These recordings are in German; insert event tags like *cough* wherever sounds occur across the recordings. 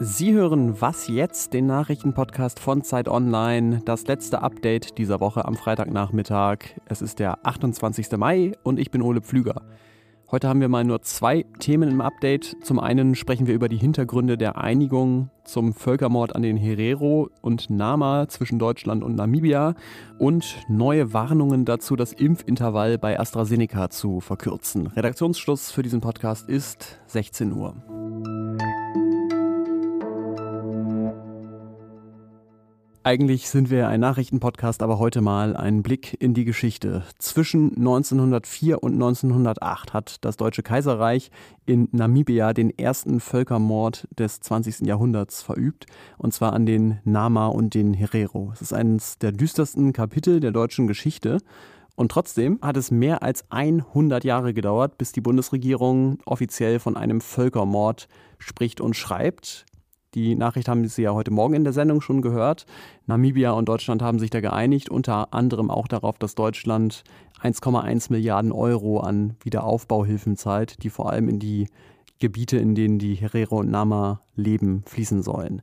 Sie hören Was jetzt, den Nachrichtenpodcast von Zeit Online, das letzte Update dieser Woche am Freitagnachmittag. Es ist der 28. Mai und ich bin Ole Pflüger. Heute haben wir mal nur zwei Themen im Update. Zum einen sprechen wir über die Hintergründe der Einigung zum Völkermord an den Herero und Nama zwischen Deutschland und Namibia und neue Warnungen dazu, das Impfintervall bei AstraZeneca zu verkürzen. Redaktionsschluss für diesen Podcast ist 16 Uhr. Eigentlich sind wir ein Nachrichtenpodcast, aber heute mal ein Blick in die Geschichte. Zwischen 1904 und 1908 hat das Deutsche Kaiserreich in Namibia den ersten Völkermord des 20. Jahrhunderts verübt, und zwar an den Nama und den Herero. Es ist eines der düstersten Kapitel der deutschen Geschichte. Und trotzdem hat es mehr als 100 Jahre gedauert, bis die Bundesregierung offiziell von einem Völkermord spricht und schreibt. Die Nachricht haben Sie ja heute Morgen in der Sendung schon gehört. Namibia und Deutschland haben sich da geeinigt, unter anderem auch darauf, dass Deutschland 1,1 Milliarden Euro an Wiederaufbauhilfen zahlt, die vor allem in die Gebiete, in denen die Herero und Nama leben, fließen sollen.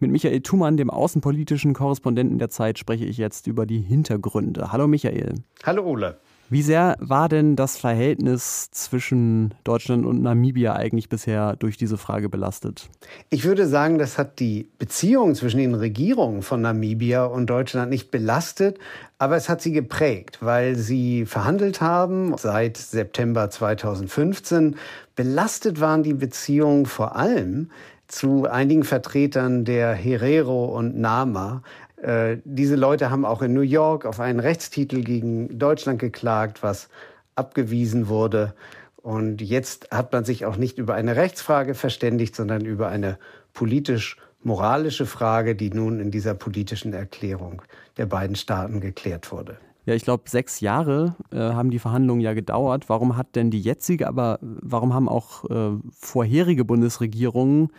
Mit Michael Thumann, dem außenpolitischen Korrespondenten der Zeit, spreche ich jetzt über die Hintergründe. Hallo Michael. Hallo Ole. Wie sehr war denn das Verhältnis zwischen Deutschland und Namibia eigentlich bisher durch diese Frage belastet? Ich würde sagen, das hat die Beziehung zwischen den Regierungen von Namibia und Deutschland nicht belastet, aber es hat sie geprägt, weil sie verhandelt haben seit September 2015. Belastet waren die Beziehungen vor allem zu einigen Vertretern der Herero und Nama, äh, diese Leute haben auch in New York auf einen Rechtstitel gegen Deutschland geklagt, was abgewiesen wurde. Und jetzt hat man sich auch nicht über eine Rechtsfrage verständigt, sondern über eine politisch-moralische Frage, die nun in dieser politischen Erklärung der beiden Staaten geklärt wurde. Ja, ich glaube, sechs Jahre äh, haben die Verhandlungen ja gedauert. Warum hat denn die jetzige, aber warum haben auch äh, vorherige Bundesregierungen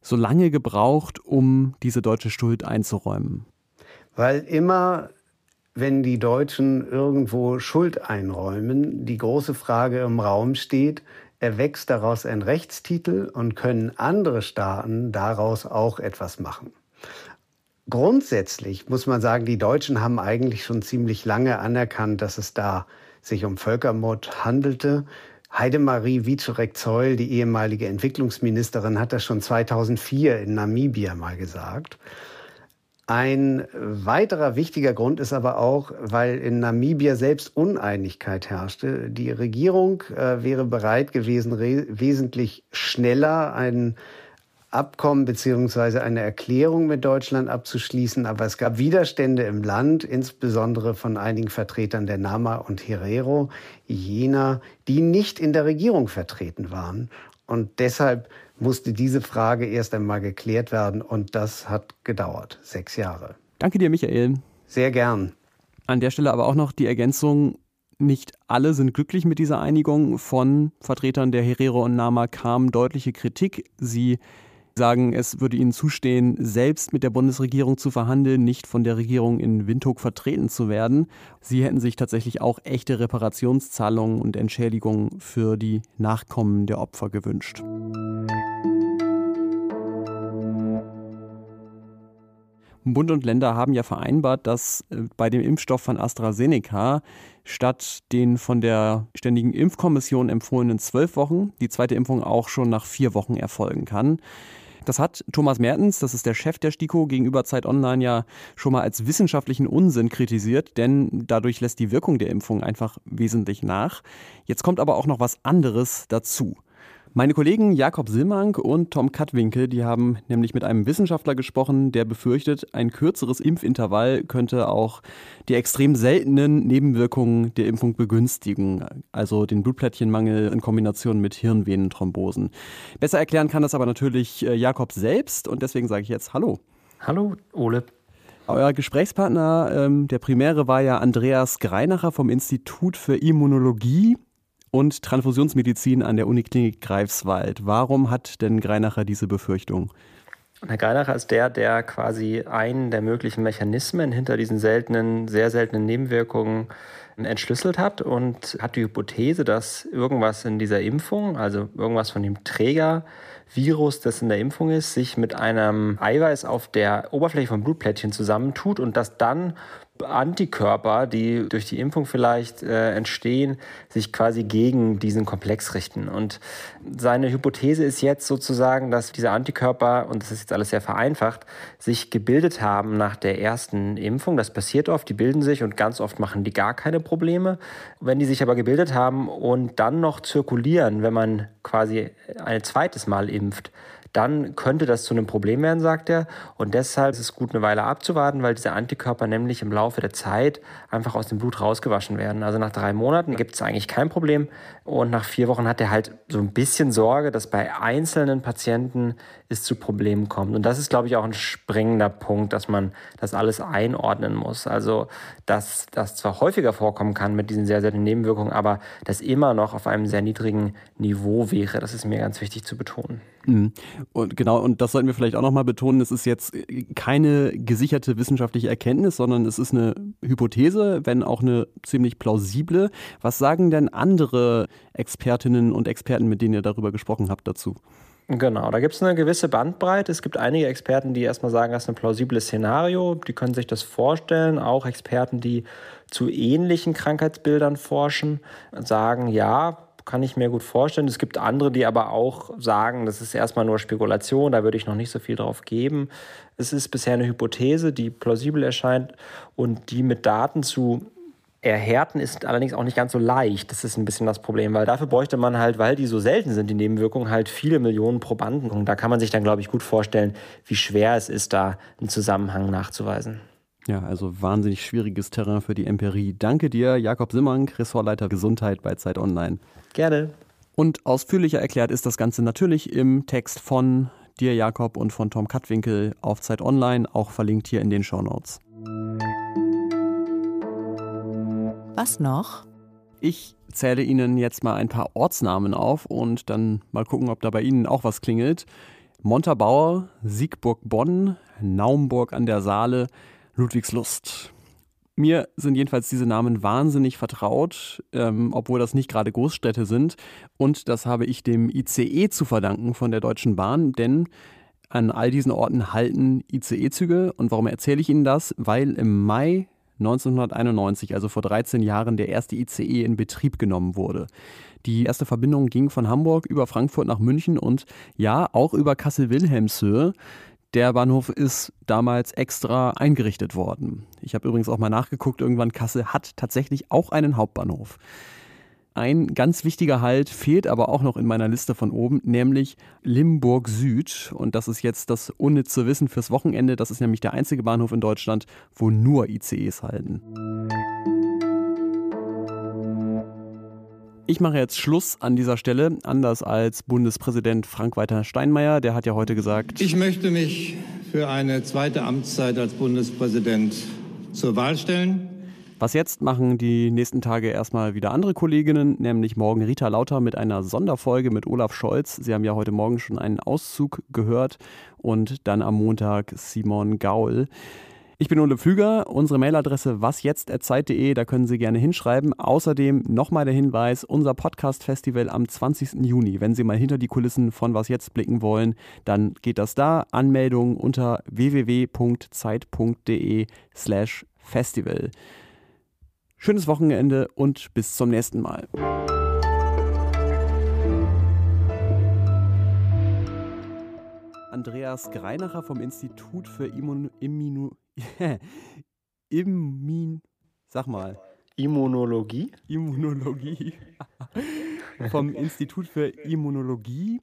so lange gebraucht, um diese deutsche Schuld einzuräumen? Weil immer, wenn die Deutschen irgendwo Schuld einräumen, die große Frage im Raum steht, erwächst daraus ein Rechtstitel und können andere Staaten daraus auch etwas machen. Grundsätzlich muss man sagen, die Deutschen haben eigentlich schon ziemlich lange anerkannt, dass es da sich um Völkermord handelte. Heidemarie Wieczorek-Zeul, die ehemalige Entwicklungsministerin, hat das schon 2004 in Namibia mal gesagt. Ein weiterer wichtiger Grund ist aber auch, weil in Namibia selbst Uneinigkeit herrschte. Die Regierung äh, wäre bereit gewesen, wesentlich schneller ein Abkommen beziehungsweise eine Erklärung mit Deutschland abzuschließen. Aber es gab Widerstände im Land, insbesondere von einigen Vertretern der Nama und Herero, jener, die nicht in der Regierung vertreten waren. Und deshalb musste diese Frage erst einmal geklärt werden und das hat gedauert, sechs Jahre. Danke dir, Michael. Sehr gern. An der Stelle aber auch noch die Ergänzung, nicht alle sind glücklich mit dieser Einigung. Von Vertretern der Herero und Nama kam deutliche Kritik. Sie sagen, es würde ihnen zustehen, selbst mit der Bundesregierung zu verhandeln, nicht von der Regierung in Windhoek vertreten zu werden. Sie hätten sich tatsächlich auch echte Reparationszahlungen und Entschädigungen für die Nachkommen der Opfer gewünscht. Bund und Länder haben ja vereinbart, dass äh, bei dem Impfstoff von AstraZeneca statt den von der Ständigen Impfkommission empfohlenen zwölf Wochen die zweite Impfung auch schon nach vier Wochen erfolgen kann. Das hat Thomas Mertens, das ist der Chef der STIKO, gegenüber Zeit Online ja schon mal als wissenschaftlichen Unsinn kritisiert, denn dadurch lässt die Wirkung der Impfung einfach wesentlich nach. Jetzt kommt aber auch noch was anderes dazu. Meine Kollegen Jakob Silmank und Tom Katwinkel, die haben nämlich mit einem Wissenschaftler gesprochen, der befürchtet, ein kürzeres Impfintervall könnte auch die extrem seltenen Nebenwirkungen der Impfung begünstigen, also den Blutplättchenmangel in Kombination mit Hirnvenenthrombosen. Besser erklären kann das aber natürlich äh, Jakob selbst und deswegen sage ich jetzt Hallo. Hallo, Ole. Euer Gesprächspartner ähm, der Primäre war ja Andreas Greinacher vom Institut für Immunologie und Transfusionsmedizin an der Uniklinik Greifswald. Warum hat denn Greinacher diese Befürchtung? Herr Greinacher ist der, der quasi einen der möglichen Mechanismen hinter diesen seltenen, sehr seltenen Nebenwirkungen entschlüsselt hat und hat die Hypothese, dass irgendwas in dieser Impfung, also irgendwas von dem Trägervirus, das in der Impfung ist, sich mit einem Eiweiß auf der Oberfläche von Blutplättchen zusammentut und das dann Antikörper, die durch die Impfung vielleicht äh, entstehen, sich quasi gegen diesen Komplex richten. Und seine Hypothese ist jetzt sozusagen, dass diese Antikörper, und das ist jetzt alles sehr vereinfacht, sich gebildet haben nach der ersten Impfung. Das passiert oft, die bilden sich und ganz oft machen die gar keine Probleme. Wenn die sich aber gebildet haben und dann noch zirkulieren, wenn man quasi ein zweites Mal impft, dann könnte das zu einem Problem werden, sagt er. Und deshalb ist es gut, eine Weile abzuwarten, weil diese Antikörper nämlich im Laufe der Zeit einfach aus dem Blut rausgewaschen werden. Also nach drei Monaten gibt es eigentlich kein Problem. Und nach vier Wochen hat er halt so ein bisschen Sorge, dass bei einzelnen Patienten es zu Problemen kommt. Und das ist, glaube ich, auch ein springender Punkt, dass man das alles einordnen muss. Also, dass das zwar häufiger vorkommen kann mit diesen sehr, sehr Nebenwirkungen, aber das immer noch auf einem sehr niedrigen Niveau wäre. Das ist mir ganz wichtig zu betonen. Und genau, und das sollten wir vielleicht auch nochmal betonen, es ist jetzt keine gesicherte wissenschaftliche Erkenntnis, sondern es ist eine Hypothese, wenn auch eine ziemlich plausible. Was sagen denn andere Expertinnen und Experten, mit denen ihr darüber gesprochen habt, dazu? Genau, da gibt es eine gewisse Bandbreite. Es gibt einige Experten, die erstmal sagen, das ist ein plausibles Szenario, die können sich das vorstellen. Auch Experten, die zu ähnlichen Krankheitsbildern forschen, sagen, ja, kann ich mir gut vorstellen. Es gibt andere, die aber auch sagen, das ist erstmal nur Spekulation, da würde ich noch nicht so viel drauf geben. Es ist bisher eine Hypothese, die plausibel erscheint und die mit Daten zu erhärten ist allerdings auch nicht ganz so leicht. Das ist ein bisschen das Problem, weil dafür bräuchte man halt, weil die so selten sind, die Nebenwirkungen, halt viele Millionen Probanden. Und da kann man sich dann, glaube ich, gut vorstellen, wie schwer es ist, da einen Zusammenhang nachzuweisen. Ja, also wahnsinnig schwieriges Terrain für die Empirie. Danke dir, Jakob Simmank, Ressortleiter Gesundheit bei Zeit Online. Gerne. Und ausführlicher erklärt ist das Ganze natürlich im Text von dir, Jakob, und von Tom Kattwinkel auf Zeit Online, auch verlinkt hier in den Show Notes. Was noch? Ich zähle Ihnen jetzt mal ein paar Ortsnamen auf und dann mal gucken, ob da bei Ihnen auch was klingelt. Montabaur, Siegburg-Bonn, Naumburg an der Saale, Ludwigslust. Mir sind jedenfalls diese Namen wahnsinnig vertraut, ähm, obwohl das nicht gerade Großstädte sind. Und das habe ich dem ICE zu verdanken von der Deutschen Bahn, denn an all diesen Orten halten ICE-Züge. Und warum erzähle ich Ihnen das? Weil im Mai 1991, also vor 13 Jahren, der erste ICE in Betrieb genommen wurde. Die erste Verbindung ging von Hamburg über Frankfurt nach München und ja, auch über Kassel-Wilhelmshöhe. Der Bahnhof ist damals extra eingerichtet worden. Ich habe übrigens auch mal nachgeguckt, irgendwann Kassel hat tatsächlich auch einen Hauptbahnhof. Ein ganz wichtiger Halt fehlt aber auch noch in meiner Liste von oben, nämlich Limburg Süd. Und das ist jetzt das unnütze Wissen fürs Wochenende. Das ist nämlich der einzige Bahnhof in Deutschland, wo nur ICEs halten. Ich mache jetzt Schluss an dieser Stelle, anders als Bundespräsident Frank-Walter Steinmeier. Der hat ja heute gesagt, ich möchte mich für eine zweite Amtszeit als Bundespräsident zur Wahl stellen. Was jetzt machen die nächsten Tage erstmal wieder andere Kolleginnen, nämlich morgen Rita Lauter mit einer Sonderfolge mit Olaf Scholz. Sie haben ja heute Morgen schon einen Auszug gehört und dann am Montag Simon Gaul. Ich bin Ole Pflüger. Unsere Mailadresse wasjetzt.zeit.de, da können Sie gerne hinschreiben. Außerdem nochmal der Hinweis, unser Podcast-Festival am 20. Juni. Wenn Sie mal hinter die Kulissen von Was Jetzt blicken wollen, dann geht das da. Anmeldung unter www.zeit.de slash festival. Schönes Wochenende und bis zum nächsten Mal. Andreas Greinacher vom Institut für Immun Imminu *laughs* Immin sag mal. Immunologie? Immunologie. *laughs* Vom Institut für Immunologie